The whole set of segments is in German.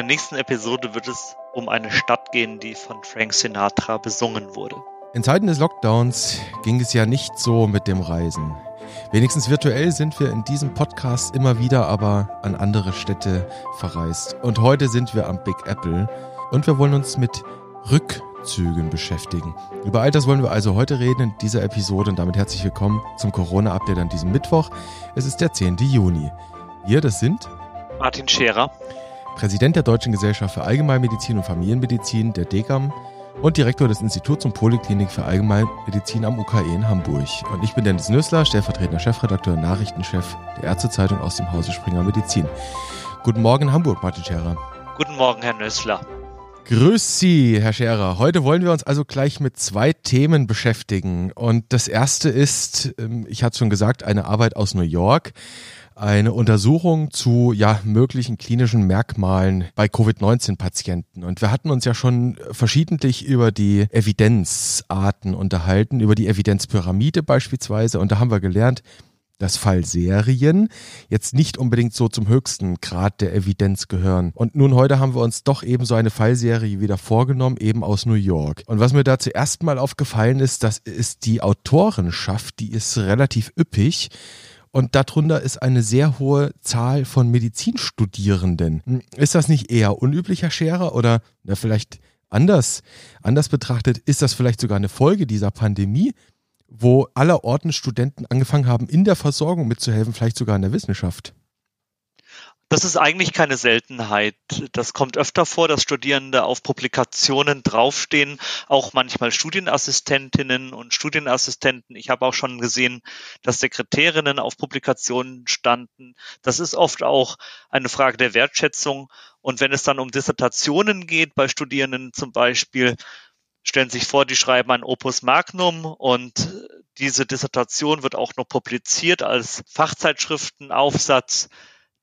der nächsten Episode wird es um eine Stadt gehen, die von Frank Sinatra besungen wurde. In Zeiten des Lockdowns ging es ja nicht so mit dem Reisen. Wenigstens virtuell sind wir in diesem Podcast immer wieder aber an andere Städte verreist. Und heute sind wir am Big Apple und wir wollen uns mit Rückzügen beschäftigen. Über all das wollen wir also heute reden in dieser Episode und damit herzlich willkommen zum Corona-Update an diesem Mittwoch. Es ist der 10. Juni. Wir, das sind Martin Scherer, Präsident der Deutschen Gesellschaft für Allgemeinmedizin und Familienmedizin, der DGAM, und Direktor des Instituts und Poliklinik für Allgemeinmedizin am UKE in Hamburg. Und ich bin Dennis Nössler, stellvertretender Chefredakteur und Nachrichtenchef der Ärztezeitung aus dem Hause Springer Medizin. Guten Morgen Hamburg, Martin Scherer. Guten Morgen, Herr Nössler. Grüß Sie, Herr Scherer. Heute wollen wir uns also gleich mit zwei Themen beschäftigen. Und das erste ist, ähm, ich hatte schon gesagt, eine Arbeit aus New York eine Untersuchung zu ja, möglichen klinischen Merkmalen bei Covid-19-Patienten. Und wir hatten uns ja schon verschiedentlich über die Evidenzarten unterhalten, über die Evidenzpyramide beispielsweise. Und da haben wir gelernt, dass Fallserien jetzt nicht unbedingt so zum höchsten Grad der Evidenz gehören. Und nun heute haben wir uns doch eben so eine Fallserie wieder vorgenommen, eben aus New York. Und was mir da zuerst mal aufgefallen ist, das ist die Autorenschaft, die ist relativ üppig. Und darunter ist eine sehr hohe Zahl von Medizinstudierenden. Ist das nicht eher unüblicher Scherer oder na, vielleicht anders, anders betrachtet, ist das vielleicht sogar eine Folge dieser Pandemie, wo allerorten Studenten angefangen haben, in der Versorgung mitzuhelfen, vielleicht sogar in der Wissenschaft? Das ist eigentlich keine Seltenheit. Das kommt öfter vor, dass Studierende auf Publikationen draufstehen, auch manchmal Studienassistentinnen und Studienassistenten. Ich habe auch schon gesehen, dass Sekretärinnen auf Publikationen standen. Das ist oft auch eine Frage der Wertschätzung. Und wenn es dann um Dissertationen geht, bei Studierenden zum Beispiel, stellen sich vor, die schreiben ein Opus Magnum und diese Dissertation wird auch noch publiziert als Fachzeitschriftenaufsatz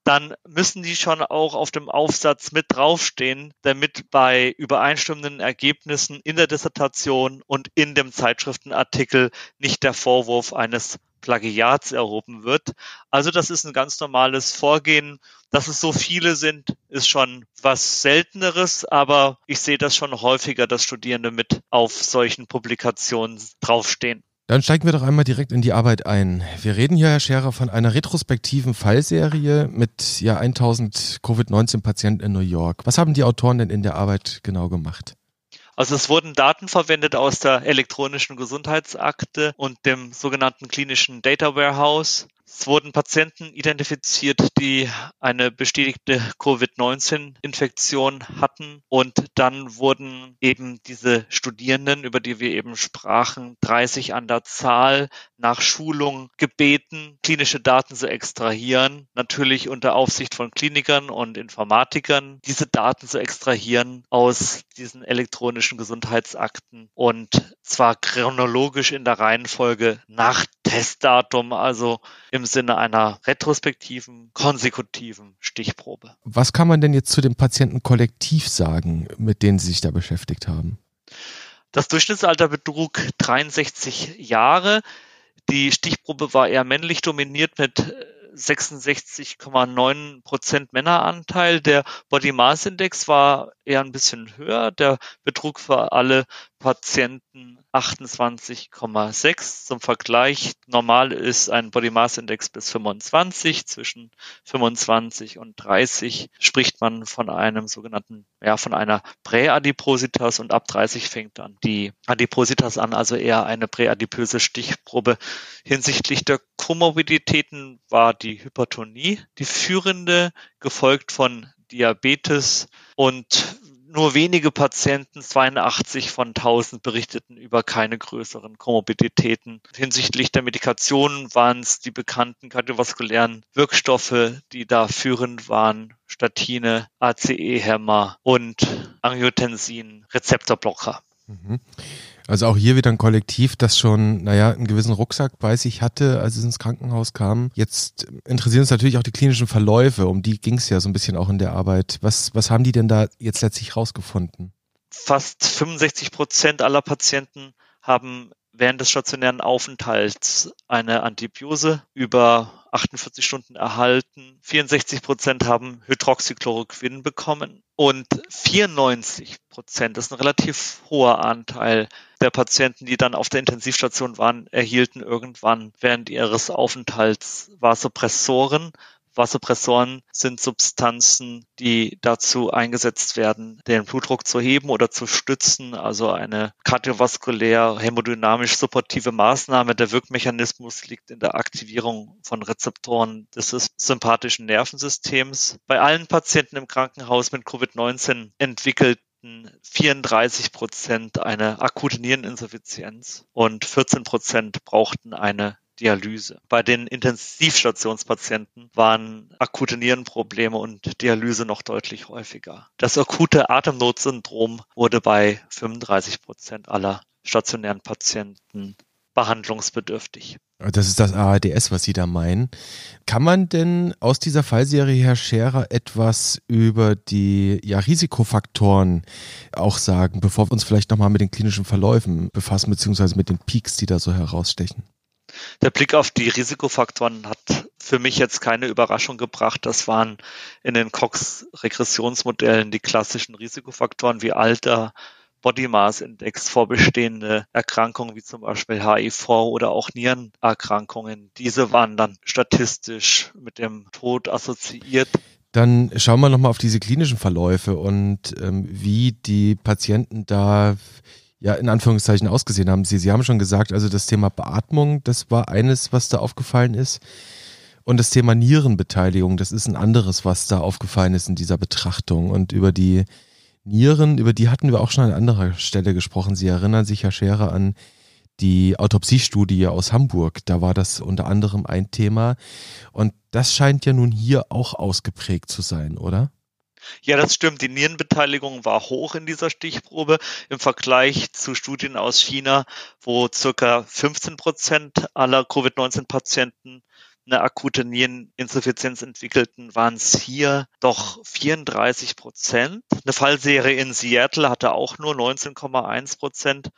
dann müssen die schon auch auf dem Aufsatz mit draufstehen, damit bei übereinstimmenden Ergebnissen in der Dissertation und in dem Zeitschriftenartikel nicht der Vorwurf eines Plagiats erhoben wird. Also das ist ein ganz normales Vorgehen. Dass es so viele sind, ist schon was Selteneres, aber ich sehe das schon häufiger, dass Studierende mit auf solchen Publikationen draufstehen. Dann steigen wir doch einmal direkt in die Arbeit ein. Wir reden hier, Herr Scherer, von einer retrospektiven Fallserie mit ja 1000 Covid-19-Patienten in New York. Was haben die Autoren denn in der Arbeit genau gemacht? Also es wurden Daten verwendet aus der elektronischen Gesundheitsakte und dem sogenannten klinischen Data Warehouse. Es wurden Patienten identifiziert, die eine bestätigte Covid-19-Infektion hatten. Und dann wurden eben diese Studierenden, über die wir eben sprachen, 30 an der Zahl nach Schulung gebeten, klinische Daten zu extrahieren. Natürlich unter Aufsicht von Klinikern und Informatikern, diese Daten zu extrahieren aus diesen elektronischen Gesundheitsakten und zwar chronologisch in der Reihenfolge nach Testdatum, also im Sinne einer retrospektiven, konsekutiven Stichprobe. Was kann man denn jetzt zu dem Patientenkollektiv sagen, mit denen Sie sich da beschäftigt haben? Das Durchschnittsalter betrug 63 Jahre. Die Stichprobe war eher männlich dominiert mit 66,9 Prozent Männeranteil. Der Body Mass Index war eher ein bisschen höher. Der betrug für alle Patienten 28,6. Zum Vergleich, normal ist ein Body Mass Index bis 25. Zwischen 25 und 30 spricht man von einem sogenannten, ja, von einer Präadipositas und ab 30 fängt dann die Adipositas an, also eher eine präadipöse Stichprobe. Hinsichtlich der Komorbiditäten war die Hypertonie die führende, gefolgt von Diabetes und nur wenige Patienten, 82 von 1000, berichteten über keine größeren Komorbiditäten. Hinsichtlich der Medikation waren es die bekannten kardiovaskulären Wirkstoffe, die da führend waren. Statine, ACE-Hämmer und Angiotensin, Rezeptorblocker. Mhm. Also auch hier wieder ein Kollektiv, das schon, naja, einen gewissen Rucksack bei sich hatte, als es ins Krankenhaus kam. Jetzt interessieren uns natürlich auch die klinischen Verläufe, um die ging es ja so ein bisschen auch in der Arbeit. Was, was haben die denn da jetzt letztlich rausgefunden? Fast 65 Prozent aller Patienten haben während des stationären Aufenthalts eine Antibiose über 48 Stunden erhalten. 64 Prozent haben Hydroxychloroquin bekommen und 94 Prozent, das ist ein relativ hoher Anteil der Patienten, die dann auf der Intensivstation waren, erhielten irgendwann während ihres Aufenthalts Vasopressoren. Vasopressoren sind Substanzen, die dazu eingesetzt werden, den Blutdruck zu heben oder zu stützen, also eine kardiovaskulär hämodynamisch supportive Maßnahme. Der Wirkmechanismus liegt in der Aktivierung von Rezeptoren des sympathischen Nervensystems. Bei allen Patienten im Krankenhaus mit Covid-19 entwickelt 34 Prozent eine akute Niereninsuffizienz und 14 Prozent brauchten eine Dialyse. Bei den Intensivstationspatienten waren akute Nierenprobleme und Dialyse noch deutlich häufiger. Das akute Atemnotsyndrom wurde bei 35 Prozent aller stationären Patienten behandlungsbedürftig. Das ist das ARDS, was Sie da meinen. Kann man denn aus dieser Fallserie, Herr Scherer, etwas über die ja, Risikofaktoren auch sagen, bevor wir uns vielleicht nochmal mit den klinischen Verläufen befassen, beziehungsweise mit den Peaks, die da so herausstechen? Der Blick auf die Risikofaktoren hat für mich jetzt keine Überraschung gebracht. Das waren in den Cox-Regressionsmodellen die klassischen Risikofaktoren wie Alter, Body Mass Index, vorbestehende Erkrankungen wie zum Beispiel HIV oder auch Nierenerkrankungen. Diese waren dann statistisch mit dem Tod assoziiert. Dann schauen wir nochmal auf diese klinischen Verläufe und ähm, wie die Patienten da ja in Anführungszeichen ausgesehen haben. Sie, Sie haben schon gesagt, also das Thema Beatmung, das war eines, was da aufgefallen ist. Und das Thema Nierenbeteiligung, das ist ein anderes, was da aufgefallen ist in dieser Betrachtung. Und über die Nieren, über die hatten wir auch schon an anderer Stelle gesprochen. Sie erinnern sich, Herr Scherer, an die Autopsiestudie aus Hamburg. Da war das unter anderem ein Thema. Und das scheint ja nun hier auch ausgeprägt zu sein, oder? Ja, das stimmt. Die Nierenbeteiligung war hoch in dieser Stichprobe im Vergleich zu Studien aus China, wo circa 15 Prozent aller Covid-19-Patienten eine akute Niereninsuffizienz entwickelten, waren es hier doch 34 Prozent. Eine Fallserie in Seattle hatte auch nur 19,1 Prozent.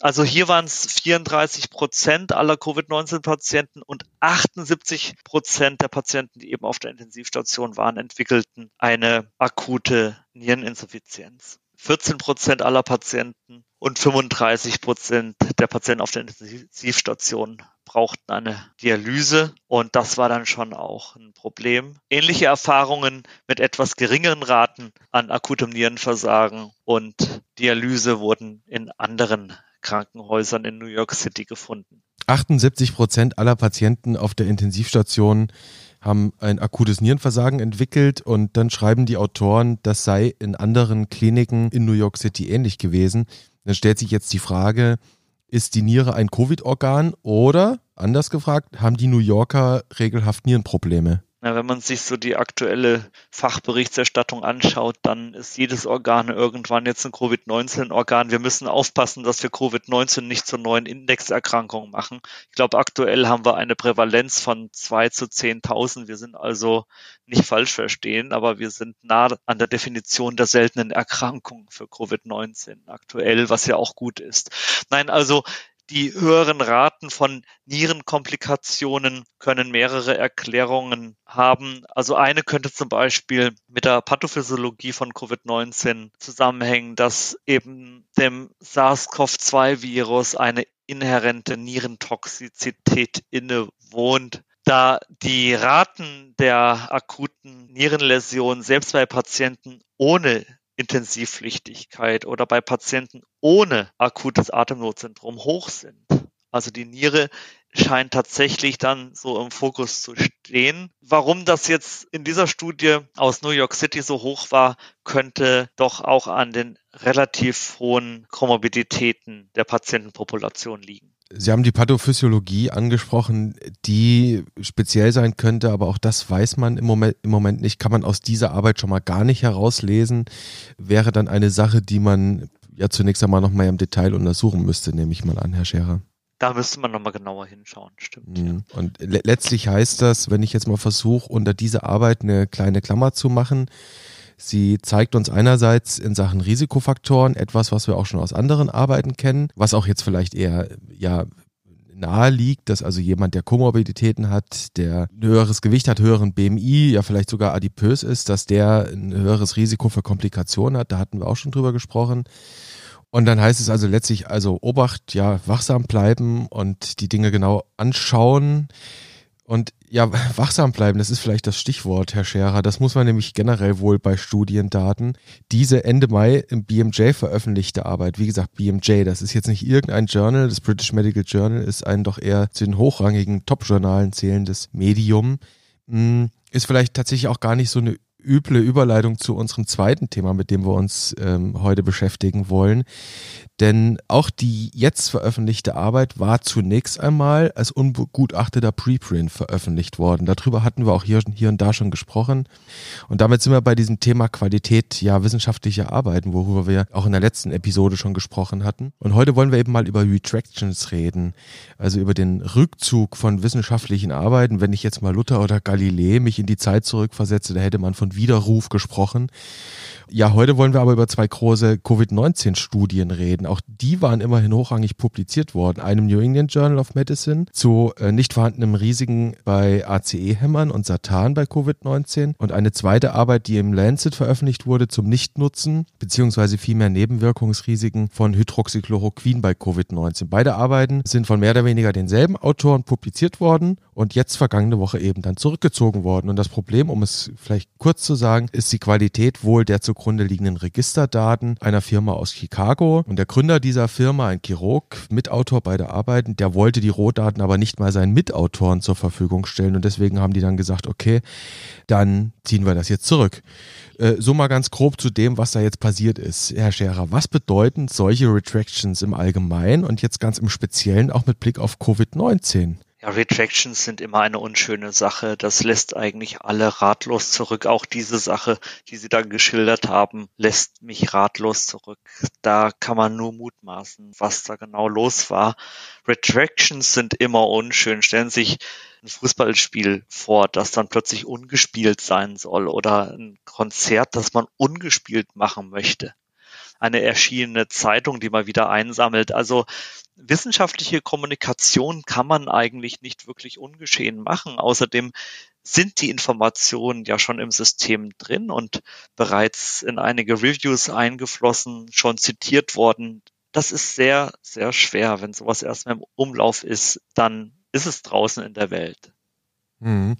Also hier waren es 34 Prozent aller Covid-19-Patienten und 78 Prozent der Patienten, die eben auf der Intensivstation waren, entwickelten eine akute Niereninsuffizienz. 14 Prozent aller Patienten und 35 Prozent der Patienten auf der Intensivstation brauchten eine Dialyse und das war dann schon auch ein Problem. Ähnliche Erfahrungen mit etwas geringeren Raten an akutem Nierenversagen und Dialyse wurden in anderen Krankenhäusern in New York City gefunden. 78 Prozent aller Patienten auf der Intensivstation haben ein akutes Nierenversagen entwickelt und dann schreiben die Autoren, das sei in anderen Kliniken in New York City ähnlich gewesen. Dann stellt sich jetzt die Frage, ist die Niere ein Covid-Organ oder, anders gefragt, haben die New Yorker regelhaft Nierenprobleme? Na, wenn man sich so die aktuelle Fachberichterstattung anschaut, dann ist jedes Organ irgendwann jetzt ein Covid-19-Organ. Wir müssen aufpassen, dass wir Covid-19 nicht zur neuen Indexerkrankung machen. Ich glaube, aktuell haben wir eine Prävalenz von zwei zu 10.000. Wir sind also nicht falsch verstehen, aber wir sind nah an der Definition der seltenen Erkrankung für Covid-19 aktuell, was ja auch gut ist. Nein, also die höheren Raten von Nierenkomplikationen können mehrere Erklärungen haben. Also eine könnte zum Beispiel mit der Pathophysiologie von Covid-19 zusammenhängen, dass eben dem SARS-CoV-2-Virus eine inhärente Nierentoxizität innewohnt da die Raten der akuten Nierenläsionen selbst bei Patienten ohne Intensivpflichtigkeit oder bei Patienten ohne akutes Atemnotsyndrom hoch sind. Also die Niere scheint tatsächlich dann so im Fokus zu stehen. Warum das jetzt in dieser Studie aus New York City so hoch war, könnte doch auch an den relativ hohen Komorbiditäten der Patientenpopulation liegen. Sie haben die Pathophysiologie angesprochen, die speziell sein könnte, aber auch das weiß man im Moment, im Moment nicht, kann man aus dieser Arbeit schon mal gar nicht herauslesen. Wäre dann eine Sache, die man ja zunächst einmal noch mal im Detail untersuchen müsste, nehme ich mal an, Herr Scherer. Da müsste man nochmal genauer hinschauen, stimmt. Mhm. Ja. Und le letztlich heißt das, wenn ich jetzt mal versuche, unter diese Arbeit eine kleine Klammer zu machen, Sie zeigt uns einerseits in Sachen Risikofaktoren etwas, was wir auch schon aus anderen Arbeiten kennen, was auch jetzt vielleicht eher ja nahe liegt, dass also jemand, der Komorbiditäten hat, der ein höheres Gewicht hat, höheren BMI, ja vielleicht sogar adipös ist, dass der ein höheres Risiko für Komplikationen hat. Da hatten wir auch schon drüber gesprochen. Und dann heißt es also letztlich, also Obacht, ja, wachsam bleiben und die Dinge genau anschauen. Und ja, wachsam bleiben, das ist vielleicht das Stichwort, Herr Scherer. Das muss man nämlich generell wohl bei Studiendaten. Diese Ende Mai im BMJ veröffentlichte Arbeit, wie gesagt, BMJ, das ist jetzt nicht irgendein Journal, das British Medical Journal ist ein doch eher zu den hochrangigen Top-Journalen zählendes Medium, hm, ist vielleicht tatsächlich auch gar nicht so eine üble Überleitung zu unserem zweiten Thema, mit dem wir uns ähm, heute beschäftigen wollen. Denn auch die jetzt veröffentlichte Arbeit war zunächst einmal als unbegutachteter Preprint veröffentlicht worden. Darüber hatten wir auch hier, hier und da schon gesprochen. Und damit sind wir bei diesem Thema Qualität ja wissenschaftlicher Arbeiten, worüber wir auch in der letzten Episode schon gesprochen hatten. Und heute wollen wir eben mal über Retractions reden, also über den Rückzug von wissenschaftlichen Arbeiten. Wenn ich jetzt mal Luther oder Galilei mich in die Zeit zurückversetze, da hätte man von Widerruf gesprochen. Ja, heute wollen wir aber über zwei große Covid-19-Studien reden. Auch die waren immerhin hochrangig publiziert worden. Einem New England Journal of Medicine zu äh, nicht vorhandenem Risiken bei ACE-Hämmern und Satan bei Covid-19 und eine zweite Arbeit, die im Lancet veröffentlicht wurde zum Nichtnutzen beziehungsweise vielmehr Nebenwirkungsrisiken von Hydroxychloroquin bei Covid-19. Beide Arbeiten sind von mehr oder weniger denselben Autoren publiziert worden und jetzt vergangene Woche eben dann zurückgezogen worden. Und das Problem, um es vielleicht kurz zu sagen, ist die Qualität wohl der zugrunde liegenden Registerdaten einer Firma aus Chicago. Und der Gründer dieser Firma, ein Chirurg, Mitautor beider Arbeiten, der wollte die Rohdaten aber nicht mal seinen Mitautoren zur Verfügung stellen. Und deswegen haben die dann gesagt, okay, dann ziehen wir das jetzt zurück. Äh, so mal ganz grob zu dem, was da jetzt passiert ist. Herr Scherer, was bedeuten solche Retractions im Allgemeinen und jetzt ganz im Speziellen auch mit Blick auf Covid-19? Ja, Retractions sind immer eine unschöne Sache. Das lässt eigentlich alle ratlos zurück. Auch diese Sache, die Sie da geschildert haben, lässt mich ratlos zurück. Da kann man nur mutmaßen, was da genau los war. Retractions sind immer unschön. Stellen Sie sich ein Fußballspiel vor, das dann plötzlich ungespielt sein soll oder ein Konzert, das man ungespielt machen möchte eine erschienene Zeitung, die man wieder einsammelt. Also wissenschaftliche Kommunikation kann man eigentlich nicht wirklich ungeschehen machen. Außerdem sind die Informationen ja schon im System drin und bereits in einige Reviews eingeflossen, schon zitiert worden. Das ist sehr, sehr schwer. Wenn sowas erstmal im Umlauf ist, dann ist es draußen in der Welt. Mhm.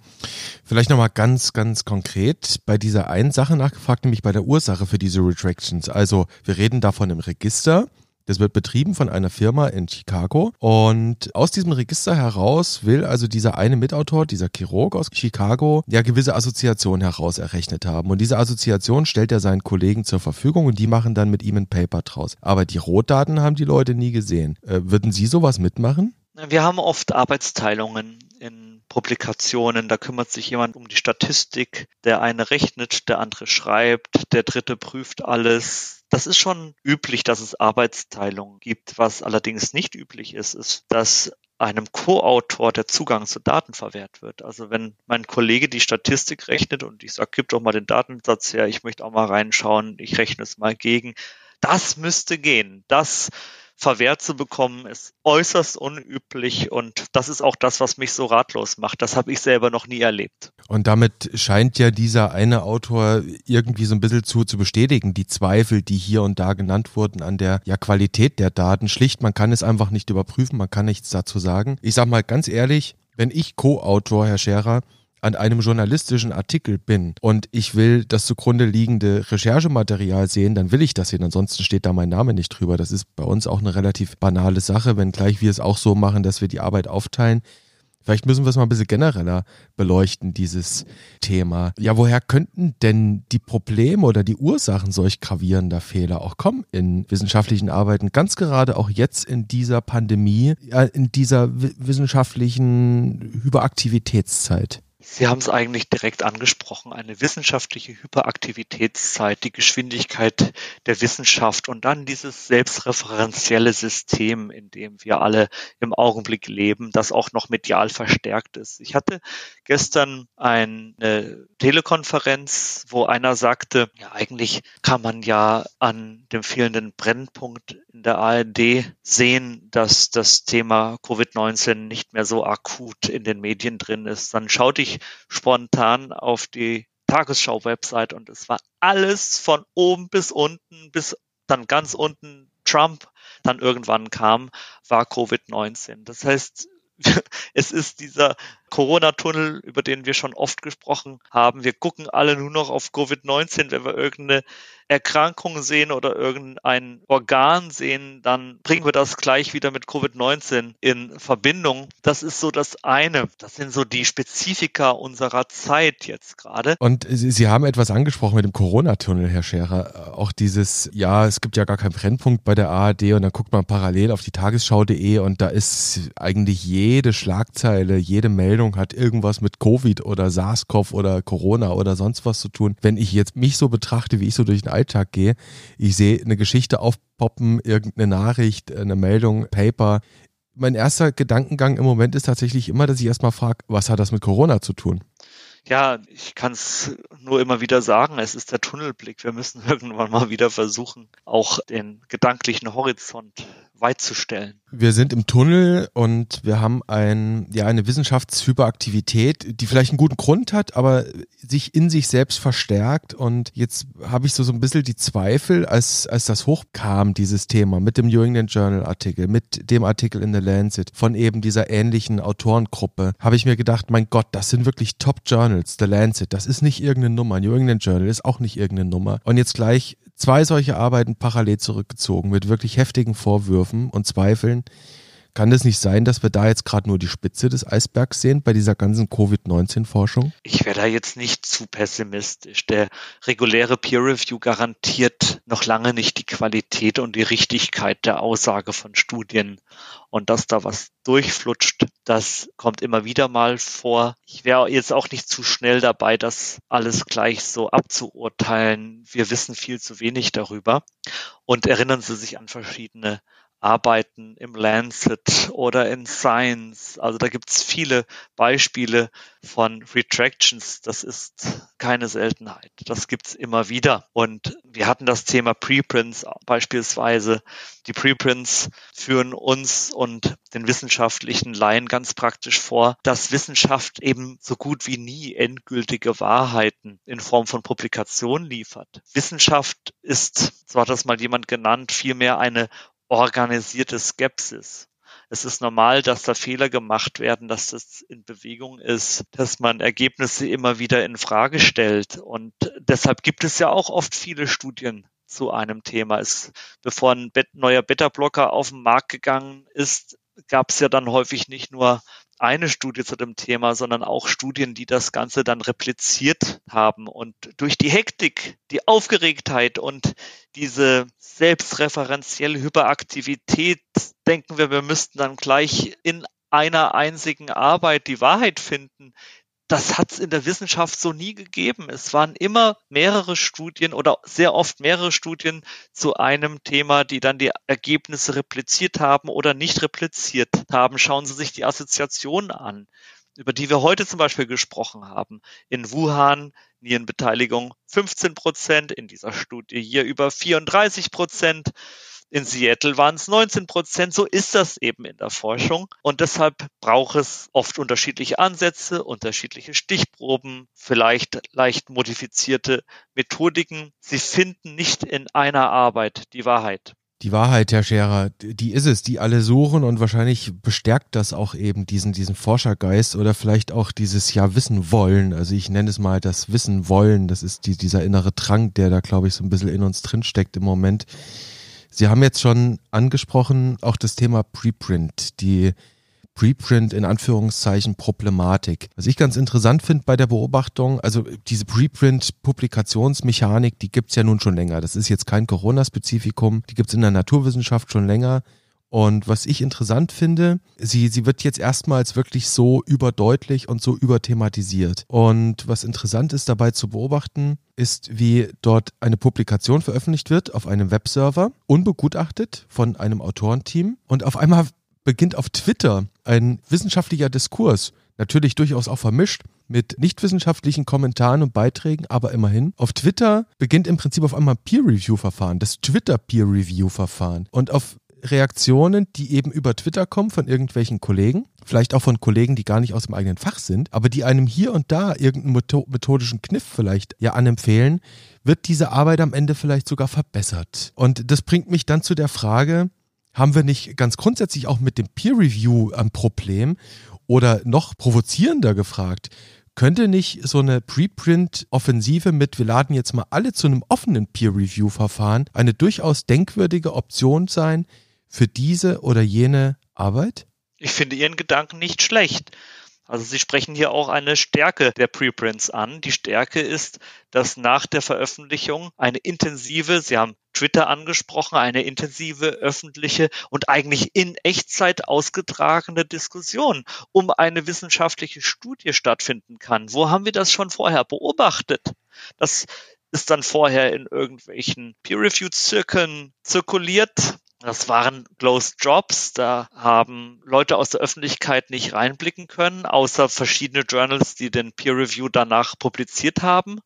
Vielleicht nochmal ganz, ganz konkret bei dieser einen Sache nachgefragt, nämlich bei der Ursache für diese Retractions. Also wir reden davon im Register. Das wird betrieben von einer Firma in Chicago und aus diesem Register heraus will also dieser eine Mitautor, dieser Chirurg aus Chicago, ja gewisse Assoziationen heraus errechnet haben. Und diese Assoziation stellt er seinen Kollegen zur Verfügung und die machen dann mit ihm ein Paper draus. Aber die Rotdaten haben die Leute nie gesehen. Äh, würden Sie sowas mitmachen? Wir haben oft Arbeitsteilungen in Publikationen. Da kümmert sich jemand um die Statistik. Der eine rechnet, der andere schreibt, der dritte prüft alles. Das ist schon üblich, dass es Arbeitsteilungen gibt. Was allerdings nicht üblich ist, ist, dass einem Co-Autor der Zugang zu Daten verwehrt wird. Also wenn mein Kollege die Statistik rechnet und ich sage, gib doch mal den Datensatz her, ich möchte auch mal reinschauen, ich rechne es mal gegen. Das müsste gehen. Das verwehrt zu bekommen, ist äußerst unüblich und das ist auch das, was mich so ratlos macht. Das habe ich selber noch nie erlebt. Und damit scheint ja dieser eine Autor irgendwie so ein bisschen zu, zu bestätigen, die Zweifel, die hier und da genannt wurden an der ja, Qualität der Daten. Schlicht, man kann es einfach nicht überprüfen, man kann nichts dazu sagen. Ich sag mal ganz ehrlich, wenn ich Co-Autor, Herr Scherer, an einem journalistischen Artikel bin und ich will das zugrunde liegende Recherchematerial sehen, dann will ich das sehen. Ansonsten steht da mein Name nicht drüber. Das ist bei uns auch eine relativ banale Sache, wenngleich wir es auch so machen, dass wir die Arbeit aufteilen. Vielleicht müssen wir es mal ein bisschen genereller beleuchten, dieses Thema. Ja, woher könnten denn die Probleme oder die Ursachen solch gravierender Fehler auch kommen in wissenschaftlichen Arbeiten? Ganz gerade auch jetzt in dieser Pandemie, in dieser wissenschaftlichen Hyperaktivitätszeit. Sie haben es eigentlich direkt angesprochen, eine wissenschaftliche Hyperaktivitätszeit, die Geschwindigkeit der Wissenschaft und dann dieses selbstreferenzielle System, in dem wir alle im Augenblick leben, das auch noch medial verstärkt ist. Ich hatte gestern eine Telekonferenz, wo einer sagte, ja, eigentlich kann man ja an dem fehlenden Brennpunkt in der ARD sehen, dass das Thema Covid-19 nicht mehr so akut in den Medien drin ist. Dann schaute ich spontan auf die Tagesschau-Website und es war alles von oben bis unten, bis dann ganz unten Trump dann irgendwann kam, war Covid-19. Das heißt, es ist dieser Corona-Tunnel, über den wir schon oft gesprochen haben. Wir gucken alle nur noch auf Covid-19, wenn wir irgendeine Erkrankung sehen oder irgendein Organ sehen, dann bringen wir das gleich wieder mit Covid-19 in Verbindung. Das ist so das eine. Das sind so die Spezifika unserer Zeit jetzt gerade. Und Sie, haben etwas angesprochen mit dem Corona-Tunnel, Herr Scherer. Auch dieses, ja, es gibt ja gar keinen Brennpunkt bei der ARD und dann guckt man parallel auf die Tagesschau.de und da ist eigentlich jede Schlagzeile, jede Meldung hat irgendwas mit Covid oder SARS-CoV oder Corona oder sonst was zu tun. Wenn ich jetzt mich so betrachte, wie ich so durch den Alltag gehe. Ich sehe eine Geschichte aufpoppen, irgendeine Nachricht, eine Meldung, Paper. Mein erster Gedankengang im Moment ist tatsächlich immer, dass ich erstmal frage, was hat das mit Corona zu tun? Ja, ich kann es nur immer wieder sagen, es ist der Tunnelblick. Wir müssen irgendwann mal wieder versuchen, auch den gedanklichen Horizont weit zu stellen. Wir sind im Tunnel und wir haben ein, ja, eine Wissenschaftshyperaktivität, die vielleicht einen guten Grund hat, aber sich in sich selbst verstärkt. Und jetzt habe ich so, so ein bisschen die Zweifel, als, als das hochkam, dieses Thema mit dem New England Journal Artikel, mit dem Artikel in The Lancet von eben dieser ähnlichen Autorengruppe, habe ich mir gedacht, mein Gott, das sind wirklich Top Journals, The Lancet, das ist nicht irgendeine Nummer, New England Journal ist auch nicht irgendeine Nummer. Und jetzt gleich zwei solche Arbeiten parallel zurückgezogen mit wirklich heftigen Vorwürfen und Zweifeln. Kann es nicht sein, dass wir da jetzt gerade nur die Spitze des Eisbergs sehen bei dieser ganzen Covid-19-Forschung? Ich wäre da jetzt nicht zu pessimistisch. Der reguläre Peer Review garantiert noch lange nicht die Qualität und die Richtigkeit der Aussage von Studien. Und dass da was durchflutscht, das kommt immer wieder mal vor. Ich wäre jetzt auch nicht zu schnell dabei, das alles gleich so abzuurteilen. Wir wissen viel zu wenig darüber. Und erinnern Sie sich an verschiedene Arbeiten im Lancet oder in Science. Also da gibt's viele Beispiele von Retractions. Das ist keine Seltenheit. Das gibt's immer wieder. Und wir hatten das Thema Preprints beispielsweise. Die Preprints führen uns und den wissenschaftlichen Laien ganz praktisch vor, dass Wissenschaft eben so gut wie nie endgültige Wahrheiten in Form von Publikationen liefert. Wissenschaft ist, so hat das mal jemand genannt, vielmehr eine organisierte Skepsis. Es ist normal, dass da Fehler gemacht werden, dass das in Bewegung ist, dass man Ergebnisse immer wieder in Frage stellt. Und deshalb gibt es ja auch oft viele Studien zu einem Thema. Es, bevor ein neuer Beta-Blocker auf den Markt gegangen ist, gab es ja dann häufig nicht nur eine Studie zu dem Thema, sondern auch Studien, die das Ganze dann repliziert haben. Und durch die Hektik, die Aufgeregtheit und diese selbstreferenzielle Hyperaktivität denken wir, wir müssten dann gleich in einer einzigen Arbeit die Wahrheit finden das hat es in der Wissenschaft so nie gegeben. Es waren immer mehrere Studien oder sehr oft mehrere Studien zu einem Thema, die dann die Ergebnisse repliziert haben oder nicht repliziert haben. Schauen Sie sich die Assoziationen an, über die wir heute zum Beispiel gesprochen haben. In Wuhan Nierenbeteiligung 15 Prozent, in dieser Studie hier über 34 Prozent. In Seattle waren es 19 Prozent. So ist das eben in der Forschung. Und deshalb braucht es oft unterschiedliche Ansätze, unterschiedliche Stichproben, vielleicht leicht modifizierte Methodiken. Sie finden nicht in einer Arbeit die Wahrheit. Die Wahrheit, Herr Scherer, die ist es, die alle suchen und wahrscheinlich bestärkt das auch eben diesen, diesen Forschergeist oder vielleicht auch dieses Ja wissen wollen. Also ich nenne es mal das Wissen wollen. Das ist die, dieser innere Drang, der da, glaube ich, so ein bisschen in uns drinsteckt im Moment Sie haben jetzt schon angesprochen, auch das Thema Preprint, die Preprint in Anführungszeichen Problematik. Was ich ganz interessant finde bei der Beobachtung, also diese Preprint-Publikationsmechanik, die gibt's ja nun schon länger. Das ist jetzt kein Corona-Spezifikum, die gibt's in der Naturwissenschaft schon länger. Und was ich interessant finde, sie, sie wird jetzt erstmals wirklich so überdeutlich und so überthematisiert. Und was interessant ist dabei zu beobachten, ist, wie dort eine Publikation veröffentlicht wird auf einem Webserver, unbegutachtet von einem Autorenteam. Und auf einmal beginnt auf Twitter ein wissenschaftlicher Diskurs, natürlich durchaus auch vermischt mit nicht wissenschaftlichen Kommentaren und Beiträgen, aber immerhin. Auf Twitter beginnt im Prinzip auf einmal Peer-Review-Verfahren, das Twitter-Peer-Review-Verfahren. Und auf Reaktionen, die eben über Twitter kommen von irgendwelchen Kollegen, vielleicht auch von Kollegen, die gar nicht aus dem eigenen Fach sind, aber die einem hier und da irgendeinen methodischen Kniff vielleicht ja anempfehlen, wird diese Arbeit am Ende vielleicht sogar verbessert. Und das bringt mich dann zu der Frage, haben wir nicht ganz grundsätzlich auch mit dem Peer Review ein Problem oder noch provozierender gefragt, könnte nicht so eine Preprint-Offensive mit, wir laden jetzt mal alle zu einem offenen Peer-Review-Verfahren, eine durchaus denkwürdige Option sein, für diese oder jene Arbeit? Ich finde Ihren Gedanken nicht schlecht. Also Sie sprechen hier auch eine Stärke der Preprints an. Die Stärke ist, dass nach der Veröffentlichung eine intensive, Sie haben Twitter angesprochen, eine intensive öffentliche und eigentlich in Echtzeit ausgetragene Diskussion um eine wissenschaftliche Studie stattfinden kann. Wo haben wir das schon vorher beobachtet? Das ist dann vorher in irgendwelchen Peer-Reviewed-Zirkeln zirkuliert. Das waren Closed Jobs, da haben Leute aus der Öffentlichkeit nicht reinblicken können, außer verschiedene Journals, die den Peer Review danach publiziert haben.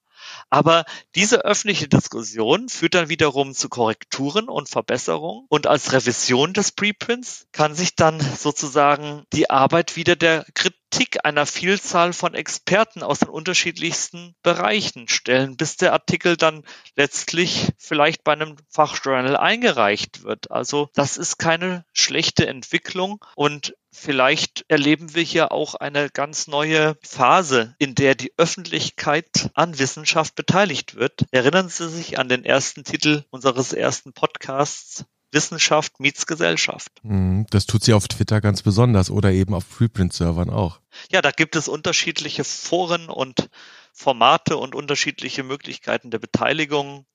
Aber diese öffentliche Diskussion führt dann wiederum zu Korrekturen und Verbesserungen. Und als Revision des Preprints kann sich dann sozusagen die Arbeit wieder der Kritik einer Vielzahl von Experten aus den unterschiedlichsten Bereichen stellen, bis der Artikel dann letztlich vielleicht bei einem Fachjournal eingereicht wird. Also das ist keine schlechte Entwicklung und Vielleicht erleben wir hier auch eine ganz neue Phase, in der die Öffentlichkeit an Wissenschaft beteiligt wird. Erinnern Sie sich an den ersten Titel unseres ersten Podcasts Wissenschaft meets Gesellschaft. Hm, das tut sie auf Twitter ganz besonders oder eben auf Preprint-Servern auch. Ja, da gibt es unterschiedliche Foren und Formate und unterschiedliche Möglichkeiten der Beteiligung.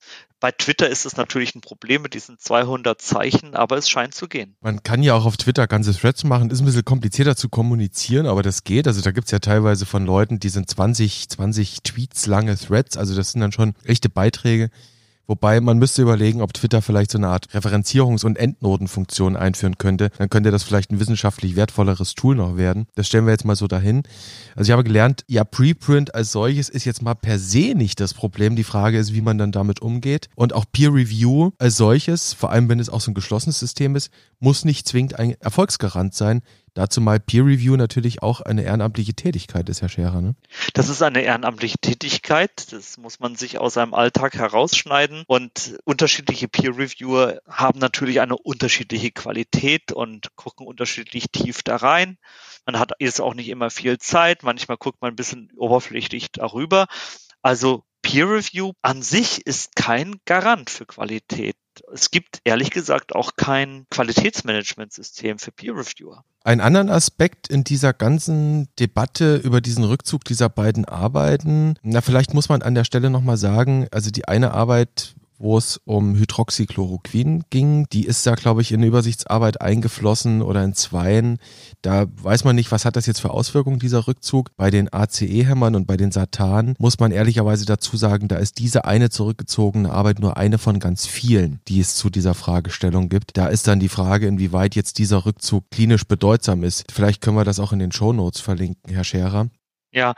Bei Twitter ist es natürlich ein Problem mit diesen 200 Zeichen, aber es scheint zu gehen. Man kann ja auch auf Twitter ganze Threads machen, ist ein bisschen komplizierter zu kommunizieren, aber das geht. Also da gibt es ja teilweise von Leuten, die sind 20, 20 Tweets lange Threads, also das sind dann schon echte Beiträge. Wobei man müsste überlegen, ob Twitter vielleicht so eine Art Referenzierungs- und Endnotenfunktion einführen könnte. Dann könnte das vielleicht ein wissenschaftlich wertvolleres Tool noch werden. Das stellen wir jetzt mal so dahin. Also ich habe gelernt, ja, Preprint als solches ist jetzt mal per se nicht das Problem. Die Frage ist, wie man dann damit umgeht. Und auch Peer Review als solches, vor allem wenn es auch so ein geschlossenes System ist, muss nicht zwingend ein Erfolgsgarant sein. Dazu mal Peer Review natürlich auch eine ehrenamtliche Tätigkeit ist, Herr Scherer. Ne? Das ist eine ehrenamtliche Tätigkeit. Das muss man sich aus seinem Alltag herausschneiden. Und unterschiedliche Peer Reviewer haben natürlich eine unterschiedliche Qualität und gucken unterschiedlich tief da rein. Man hat jetzt auch nicht immer viel Zeit. Manchmal guckt man ein bisschen oberflächlich darüber. Also Peer Review an sich ist kein Garant für Qualität. Es gibt ehrlich gesagt auch kein Qualitätsmanagementsystem für Peer Reviewer. Einen anderen Aspekt in dieser ganzen Debatte über diesen Rückzug dieser beiden Arbeiten, na vielleicht muss man an der Stelle nochmal sagen, also die eine Arbeit wo es um Hydroxychloroquin ging. Die ist da, glaube ich, in Übersichtsarbeit eingeflossen oder in Zweien. Da weiß man nicht, was hat das jetzt für Auswirkungen, dieser Rückzug. Bei den ACE-Hämmern und bei den Satan muss man ehrlicherweise dazu sagen, da ist diese eine zurückgezogene Arbeit nur eine von ganz vielen, die es zu dieser Fragestellung gibt. Da ist dann die Frage, inwieweit jetzt dieser Rückzug klinisch bedeutsam ist. Vielleicht können wir das auch in den Show Notes verlinken, Herr Scherer. Ja,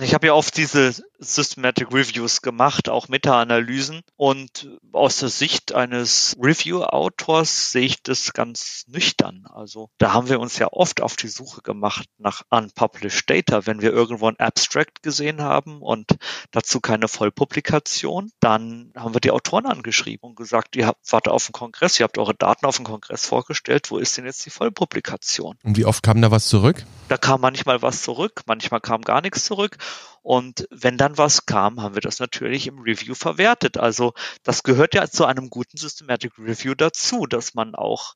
ich habe ja oft diese Systematic Reviews gemacht, auch Meta-Analysen. Und aus der Sicht eines Review-Autors sehe ich das ganz nüchtern. Also da haben wir uns ja oft auf die Suche gemacht nach unpublished Data. Wenn wir irgendwo ein Abstract gesehen haben und dazu keine Vollpublikation, dann haben wir die Autoren angeschrieben und gesagt, ihr habt, wart auf dem Kongress, ihr habt eure Daten auf dem Kongress vorgestellt, wo ist denn jetzt die Vollpublikation? Und wie oft kam da was zurück? Da kam manchmal was zurück, manchmal kam gar nichts zurück. Und wenn dann was kam, haben wir das natürlich im Review verwertet. Also das gehört ja zu einem guten Systematic Review dazu, dass man auch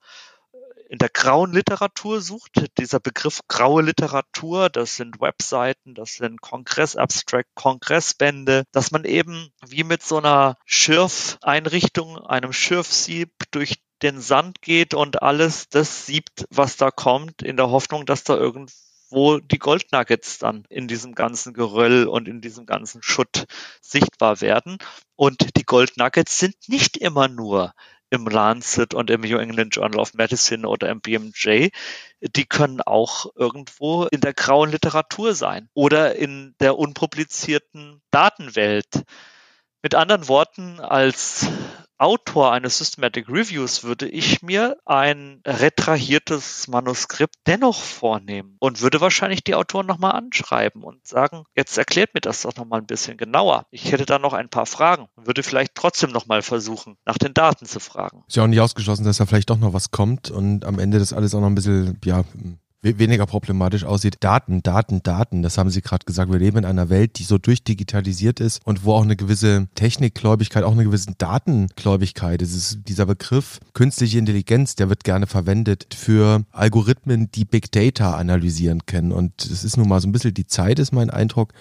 in der grauen Literatur sucht. Dieser Begriff graue Literatur, das sind Webseiten, das sind Kongress-Abstract, Kongressbände, dass man eben wie mit so einer Schürfeinrichtung, einem Schürfsieb durch den Sand geht und alles das siebt, was da kommt, in der Hoffnung, dass da irgendwo die Goldnuggets dann in diesem ganzen Geröll und in diesem ganzen Schutt sichtbar werden. Und die Goldnuggets sind nicht immer nur im Lancet und im New England Journal of Medicine oder im BMJ, die können auch irgendwo in der grauen Literatur sein oder in der unpublizierten Datenwelt. Mit anderen Worten, als Autor eines Systematic Reviews würde ich mir ein retrahiertes Manuskript dennoch vornehmen und würde wahrscheinlich die Autoren nochmal anschreiben und sagen, jetzt erklärt mir das doch nochmal ein bisschen genauer. Ich hätte da noch ein paar Fragen und würde vielleicht trotzdem nochmal versuchen, nach den Daten zu fragen. Ist ja auch nicht ausgeschlossen, dass da vielleicht doch noch was kommt und am Ende das alles auch noch ein bisschen, ja, weniger problematisch aussieht. Daten, Daten, Daten, das haben Sie gerade gesagt. Wir leben in einer Welt, die so durchdigitalisiert ist und wo auch eine gewisse Technikgläubigkeit, auch eine gewisse Datengläubigkeit ist. Ist dieser Begriff künstliche Intelligenz, der wird gerne verwendet für Algorithmen, die Big Data analysieren können. Und es ist nun mal so ein bisschen die Zeit, ist mein Eindruck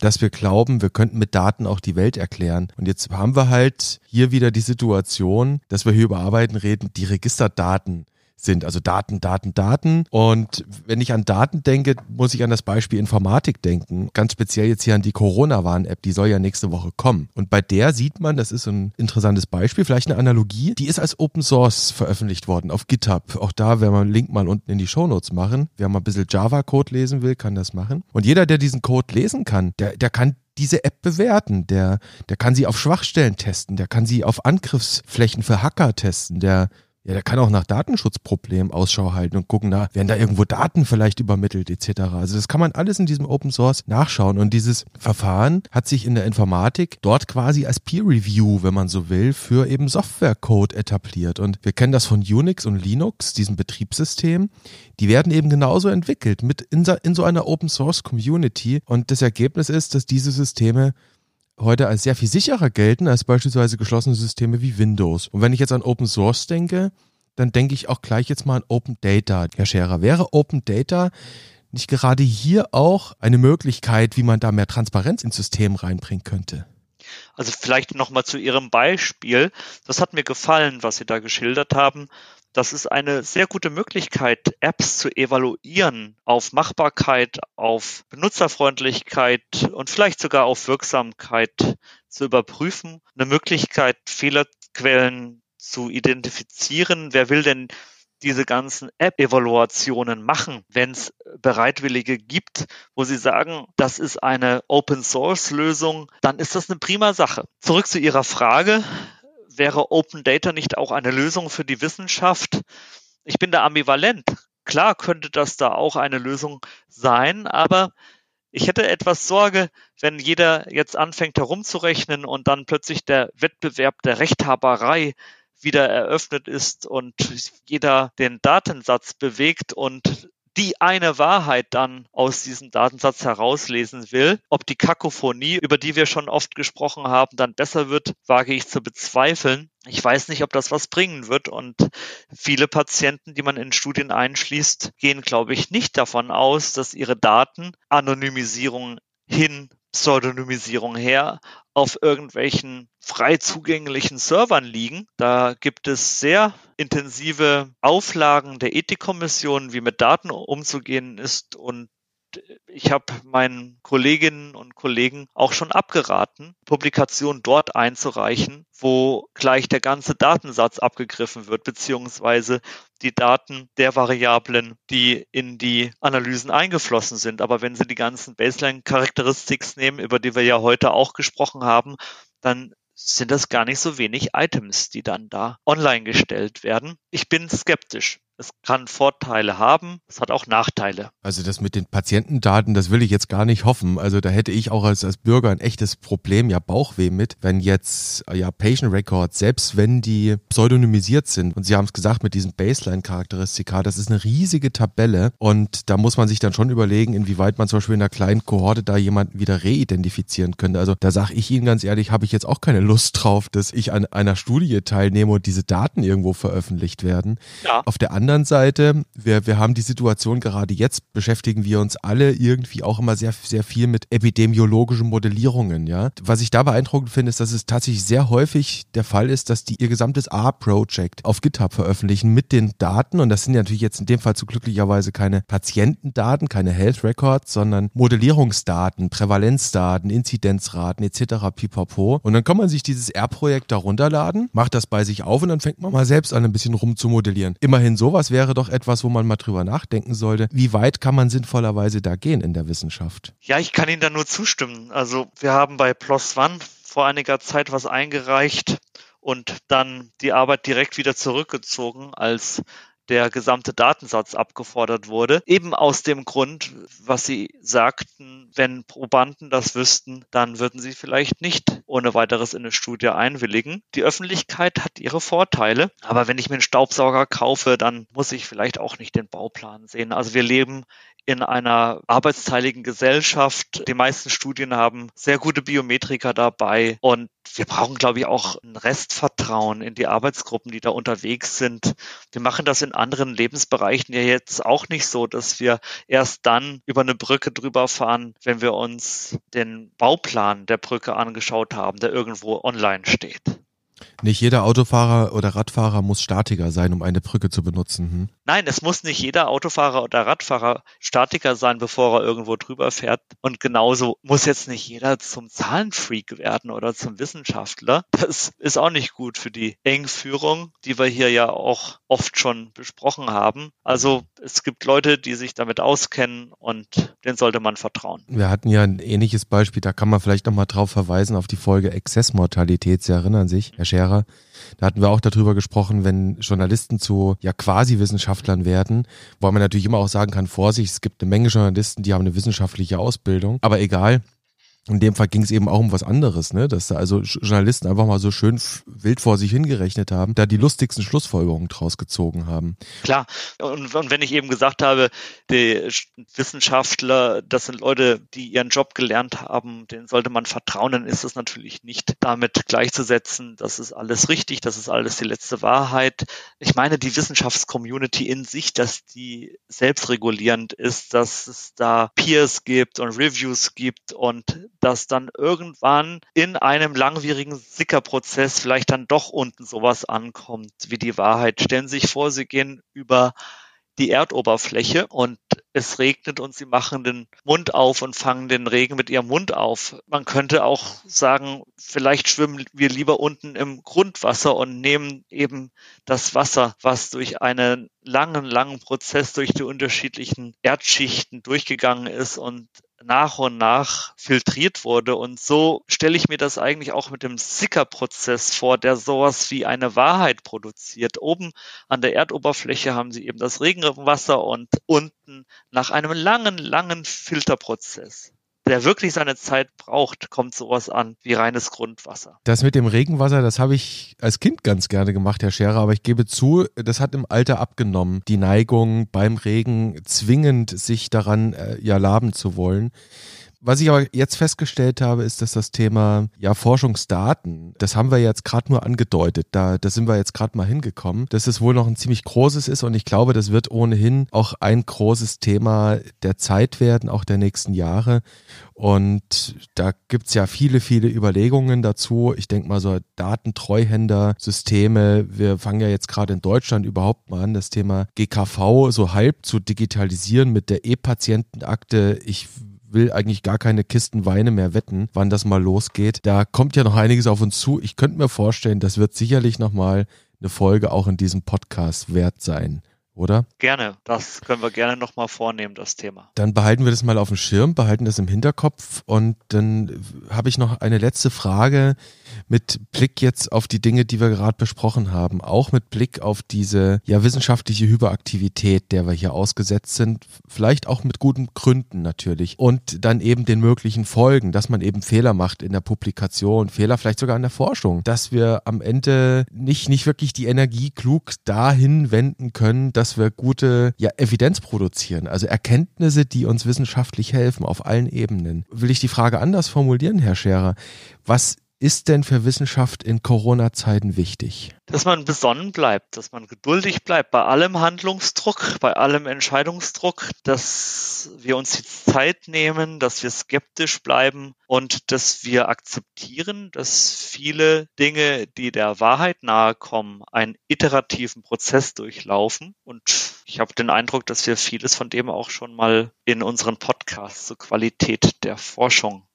dass wir glauben, wir könnten mit Daten auch die Welt erklären. Und jetzt haben wir halt hier wieder die Situation, dass wir hier über Arbeiten reden, die Registerdaten sind. Also Daten, Daten, Daten. Und wenn ich an Daten denke, muss ich an das Beispiel Informatik denken. Ganz speziell jetzt hier an die Corona-Warn-App, die soll ja nächste Woche kommen. Und bei der sieht man, das ist ein interessantes Beispiel, vielleicht eine Analogie, die ist als Open Source veröffentlicht worden auf GitHub. Auch da werden wir einen Link mal unten in die Show Notes machen. Wer mal ein bisschen Java-Code lesen will, kann das machen. Und jeder, der diesen Code lesen kann, der, der kann diese App bewerten. Der, der kann sie auf Schwachstellen testen, der kann sie auf Angriffsflächen für Hacker testen, der ja, der kann auch nach Datenschutzproblemen Ausschau halten und gucken, na, werden da irgendwo Daten vielleicht übermittelt etc. Also das kann man alles in diesem Open Source nachschauen und dieses Verfahren hat sich in der Informatik dort quasi als Peer Review, wenn man so will, für eben Softwarecode etabliert und wir kennen das von Unix und Linux, diesem Betriebssystem. Die werden eben genauso entwickelt mit in so einer Open Source Community und das Ergebnis ist, dass diese Systeme heute als sehr viel sicherer gelten als beispielsweise geschlossene Systeme wie Windows. Und wenn ich jetzt an Open Source denke, dann denke ich auch gleich jetzt mal an Open Data. Herr Scherer, wäre Open Data nicht gerade hier auch eine Möglichkeit, wie man da mehr Transparenz ins System reinbringen könnte? Also vielleicht nochmal zu Ihrem Beispiel. Das hat mir gefallen, was Sie da geschildert haben. Das ist eine sehr gute Möglichkeit, Apps zu evaluieren auf Machbarkeit, auf Benutzerfreundlichkeit und vielleicht sogar auf Wirksamkeit zu überprüfen. Eine Möglichkeit, Fehlerquellen zu identifizieren. Wer will denn diese ganzen App-Evaluationen machen, wenn es Bereitwillige gibt, wo sie sagen, das ist eine Open-Source-Lösung, dann ist das eine prima Sache. Zurück zu Ihrer Frage wäre Open Data nicht auch eine Lösung für die Wissenschaft? Ich bin da ambivalent. Klar könnte das da auch eine Lösung sein, aber ich hätte etwas Sorge, wenn jeder jetzt anfängt herumzurechnen und dann plötzlich der Wettbewerb der Rechthaberei wieder eröffnet ist und jeder den Datensatz bewegt und die eine Wahrheit dann aus diesem Datensatz herauslesen will. Ob die Kakophonie, über die wir schon oft gesprochen haben, dann besser wird, wage ich zu bezweifeln. Ich weiß nicht, ob das was bringen wird und viele Patienten, die man in Studien einschließt, gehen, glaube ich, nicht davon aus, dass ihre Daten Anonymisierung hin Pseudonymisierung her auf irgendwelchen frei zugänglichen Servern liegen. Da gibt es sehr intensive Auflagen der Ethikkommission, wie mit Daten umzugehen ist und ich habe meinen Kolleginnen und Kollegen auch schon abgeraten, Publikationen dort einzureichen, wo gleich der ganze Datensatz abgegriffen wird, beziehungsweise die Daten der Variablen, die in die Analysen eingeflossen sind. Aber wenn Sie die ganzen Baseline-Characteristics nehmen, über die wir ja heute auch gesprochen haben, dann sind das gar nicht so wenig Items, die dann da online gestellt werden. Ich bin skeptisch. Es kann Vorteile haben, es hat auch Nachteile. Also das mit den Patientendaten, das will ich jetzt gar nicht hoffen. Also da hätte ich auch als, als Bürger ein echtes Problem, ja Bauchweh mit, wenn jetzt ja Patient Records, selbst wenn die pseudonymisiert sind, und Sie haben es gesagt mit diesem Baseline-Charakteristika, das ist eine riesige Tabelle und da muss man sich dann schon überlegen, inwieweit man zum Beispiel in einer kleinen Kohorte da jemanden wieder reidentifizieren könnte. Also da sage ich Ihnen ganz ehrlich, habe ich jetzt auch keine Lust drauf, dass ich an einer Studie teilnehme und diese Daten irgendwo veröffentlicht werden. Ja. Auf der anderen anderen Seite, wir, wir haben die Situation gerade jetzt, beschäftigen wir uns alle irgendwie auch immer sehr, sehr viel mit epidemiologischen Modellierungen, ja. Was ich da beeindruckend finde, ist, dass es tatsächlich sehr häufig der Fall ist, dass die ihr gesamtes A-Project auf GitHub veröffentlichen mit den Daten. Und das sind ja natürlich jetzt in dem Fall zu glücklicherweise keine Patientendaten, keine Health Records, sondern Modellierungsdaten, Prävalenzdaten, Inzidenzraten etc. pipapo. Und dann kann man sich dieses R-Projekt da runterladen, macht das bei sich auf und dann fängt man mal selbst an, ein bisschen rumzumodellieren. Immerhin sowas wäre doch etwas, wo man mal drüber nachdenken sollte. Wie weit kann man sinnvollerweise da gehen in der Wissenschaft? Ja, ich kann Ihnen da nur zustimmen. Also wir haben bei PLOS ONE vor einiger Zeit was eingereicht und dann die Arbeit direkt wieder zurückgezogen, als der gesamte Datensatz abgefordert wurde. Eben aus dem Grund, was Sie sagten, wenn Probanden das wüssten, dann würden sie vielleicht nicht ohne weiteres in eine Studie einwilligen. Die Öffentlichkeit hat ihre Vorteile, aber wenn ich mir einen Staubsauger kaufe, dann muss ich vielleicht auch nicht den Bauplan sehen. Also wir leben in einer arbeitsteiligen Gesellschaft. Die meisten Studien haben sehr gute Biometriker dabei und wir brauchen, glaube ich, auch ein Restvertrauen in die Arbeitsgruppen, die da unterwegs sind. Wir machen das in anderen Lebensbereichen ja jetzt auch nicht so, dass wir erst dann über eine Brücke drüber fahren, wenn wir uns den Bauplan der Brücke angeschaut haben, der irgendwo online steht. Nicht jeder Autofahrer oder Radfahrer muss Statiker sein, um eine Brücke zu benutzen. Hm? Nein, es muss nicht jeder Autofahrer oder Radfahrer Statiker sein, bevor er irgendwo drüber fährt. Und genauso muss jetzt nicht jeder zum Zahlenfreak werden oder zum Wissenschaftler. Das ist auch nicht gut für die Engführung, die wir hier ja auch oft schon besprochen haben. Also es gibt Leute, die sich damit auskennen und denen sollte man vertrauen. Wir hatten ja ein ähnliches Beispiel, da kann man vielleicht nochmal drauf verweisen auf die Folge Exzessmortalität. Sie erinnern sich, Herr Scherer? Da hatten wir auch darüber gesprochen, wenn Journalisten zu ja quasi Wissenschaftlern werden, wo man natürlich immer auch sagen kann, Vorsicht, es gibt eine Menge Journalisten, die haben eine wissenschaftliche Ausbildung, aber egal, in dem Fall ging es eben auch um was anderes, ne? dass da also Journalisten einfach mal so schön wild vor sich hingerechnet haben, da die lustigsten Schlussfolgerungen draus gezogen haben. Klar, und, und wenn ich eben gesagt habe, die Wissenschaftler, das sind Leute, die ihren Job gelernt haben, denen sollte man vertrauen, dann ist es natürlich nicht damit gleichzusetzen, das ist alles richtig, das ist alles die letzte Wahrheit. Ich meine, die Wissenschaftscommunity in sich, dass die selbstregulierend ist, dass es da Peers gibt und Reviews gibt und dass dann irgendwann in einem langwierigen Sickerprozess vielleicht dann doch unten sowas ankommt wie die Wahrheit. Stellen Sie sich vor, Sie gehen über die Erdoberfläche und es regnet und sie machen den Mund auf und fangen den Regen mit ihrem Mund auf. Man könnte auch sagen, vielleicht schwimmen wir lieber unten im Grundwasser und nehmen eben das Wasser, was durch einen langen, langen Prozess durch die unterschiedlichen Erdschichten durchgegangen ist und nach und nach filtriert wurde. Und so stelle ich mir das eigentlich auch mit dem Sicker-Prozess vor, der sowas wie eine Wahrheit produziert. Oben an der Erdoberfläche haben sie eben das Regenwasser und unten nach einem langen, langen Filterprozess der wirklich seine Zeit braucht, kommt sowas an wie reines Grundwasser. Das mit dem Regenwasser, das habe ich als Kind ganz gerne gemacht, Herr Scherer, aber ich gebe zu, das hat im Alter abgenommen, die Neigung beim Regen zwingend sich daran äh, ja laben zu wollen. Was ich aber jetzt festgestellt habe, ist, dass das Thema ja Forschungsdaten, das haben wir jetzt gerade nur angedeutet, da, da sind wir jetzt gerade mal hingekommen, dass es wohl noch ein ziemlich großes ist und ich glaube, das wird ohnehin auch ein großes Thema der Zeit werden, auch der nächsten Jahre. Und da gibt's ja viele, viele Überlegungen dazu. Ich denke mal so Datentreuhänder-Systeme. Wir fangen ja jetzt gerade in Deutschland überhaupt mal an, das Thema GKV so halb zu digitalisieren mit der E-Patientenakte. Ich will eigentlich gar keine Kisten Weine mehr wetten, wann das mal losgeht. Da kommt ja noch einiges auf uns zu. Ich könnte mir vorstellen, das wird sicherlich nochmal eine Folge auch in diesem Podcast wert sein oder? Gerne, das können wir gerne nochmal vornehmen, das Thema. Dann behalten wir das mal auf dem Schirm, behalten das im Hinterkopf und dann habe ich noch eine letzte Frage mit Blick jetzt auf die Dinge, die wir gerade besprochen haben, auch mit Blick auf diese ja wissenschaftliche Hyperaktivität, der wir hier ausgesetzt sind, vielleicht auch mit guten Gründen natürlich und dann eben den möglichen Folgen, dass man eben Fehler macht in der Publikation, Fehler vielleicht sogar in der Forschung, dass wir am Ende nicht nicht wirklich die Energie klug dahin wenden können, dass wir gute ja, Evidenz produzieren, also Erkenntnisse, die uns wissenschaftlich helfen auf allen Ebenen. Will ich die Frage anders formulieren, Herr Scherer? Was ist denn für Wissenschaft in Corona-Zeiten wichtig? Dass man besonnen bleibt, dass man geduldig bleibt bei allem Handlungsdruck, bei allem Entscheidungsdruck, dass wir uns die Zeit nehmen, dass wir skeptisch bleiben und dass wir akzeptieren, dass viele Dinge, die der Wahrheit nahe kommen, einen iterativen Prozess durchlaufen. Und ich habe den Eindruck, dass wir vieles von dem auch schon mal in unseren Podcasts zur Qualität der Forschung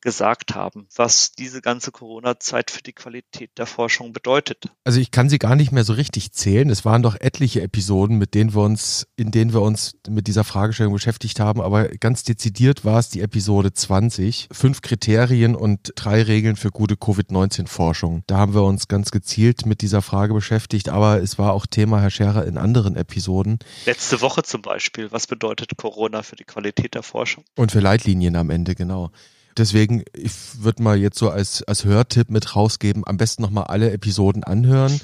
gesagt haben, was diese ganze Corona-Zeit für die Qualität der Forschung bedeutet. Also ich kann sie gar nicht mehr so richtig zählen. Es waren doch etliche Episoden, mit denen wir uns, in denen wir uns mit dieser Fragestellung beschäftigt haben, aber ganz dezidiert war es die Episode 20. Fünf Kriterien und drei Regeln für gute Covid-19-Forschung. Da haben wir uns ganz gezielt mit dieser Frage beschäftigt, aber es war auch Thema, Herr Scherer, in anderen Episoden. Letzte Woche zum Beispiel. Was bedeutet Corona für die Qualität der Forschung? Und für Leitlinien am Ende, genau. Deswegen, ich würde mal jetzt so als, als Hörtipp mit rausgeben, am besten nochmal alle Episoden anhören.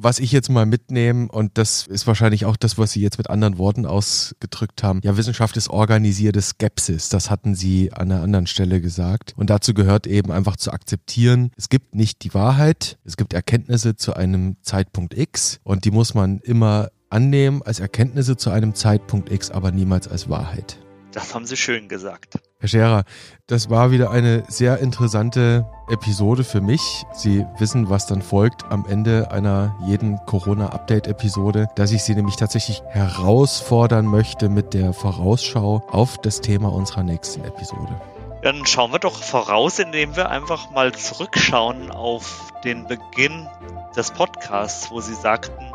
Was ich jetzt mal mitnehme, und das ist wahrscheinlich auch das, was Sie jetzt mit anderen Worten ausgedrückt haben, ja, Wissenschaft ist organisierte Skepsis. Das hatten Sie an einer anderen Stelle gesagt. Und dazu gehört eben einfach zu akzeptieren, es gibt nicht die Wahrheit, es gibt Erkenntnisse zu einem Zeitpunkt X und die muss man immer annehmen als Erkenntnisse zu einem Zeitpunkt X, aber niemals als Wahrheit. Das haben Sie schön gesagt. Herr Scherer, das war wieder eine sehr interessante Episode für mich. Sie wissen, was dann folgt am Ende einer jeden Corona-Update-Episode, dass ich Sie nämlich tatsächlich herausfordern möchte mit der Vorausschau auf das Thema unserer nächsten Episode. Dann schauen wir doch voraus, indem wir einfach mal zurückschauen auf den Beginn des Podcasts, wo Sie sagten,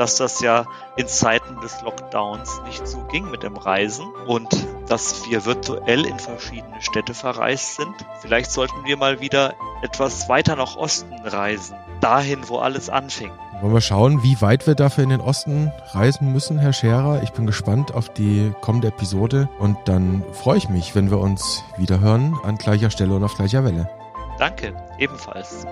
dass das ja in Zeiten des Lockdowns nicht so ging mit dem Reisen und dass wir virtuell in verschiedene Städte verreist sind. Vielleicht sollten wir mal wieder etwas weiter nach Osten reisen, dahin, wo alles anfing. Wollen wir schauen, wie weit wir dafür in den Osten reisen müssen, Herr Scherer. Ich bin gespannt auf die kommende Episode und dann freue ich mich, wenn wir uns wiederhören an gleicher Stelle und auf gleicher Welle. Danke, ebenfalls.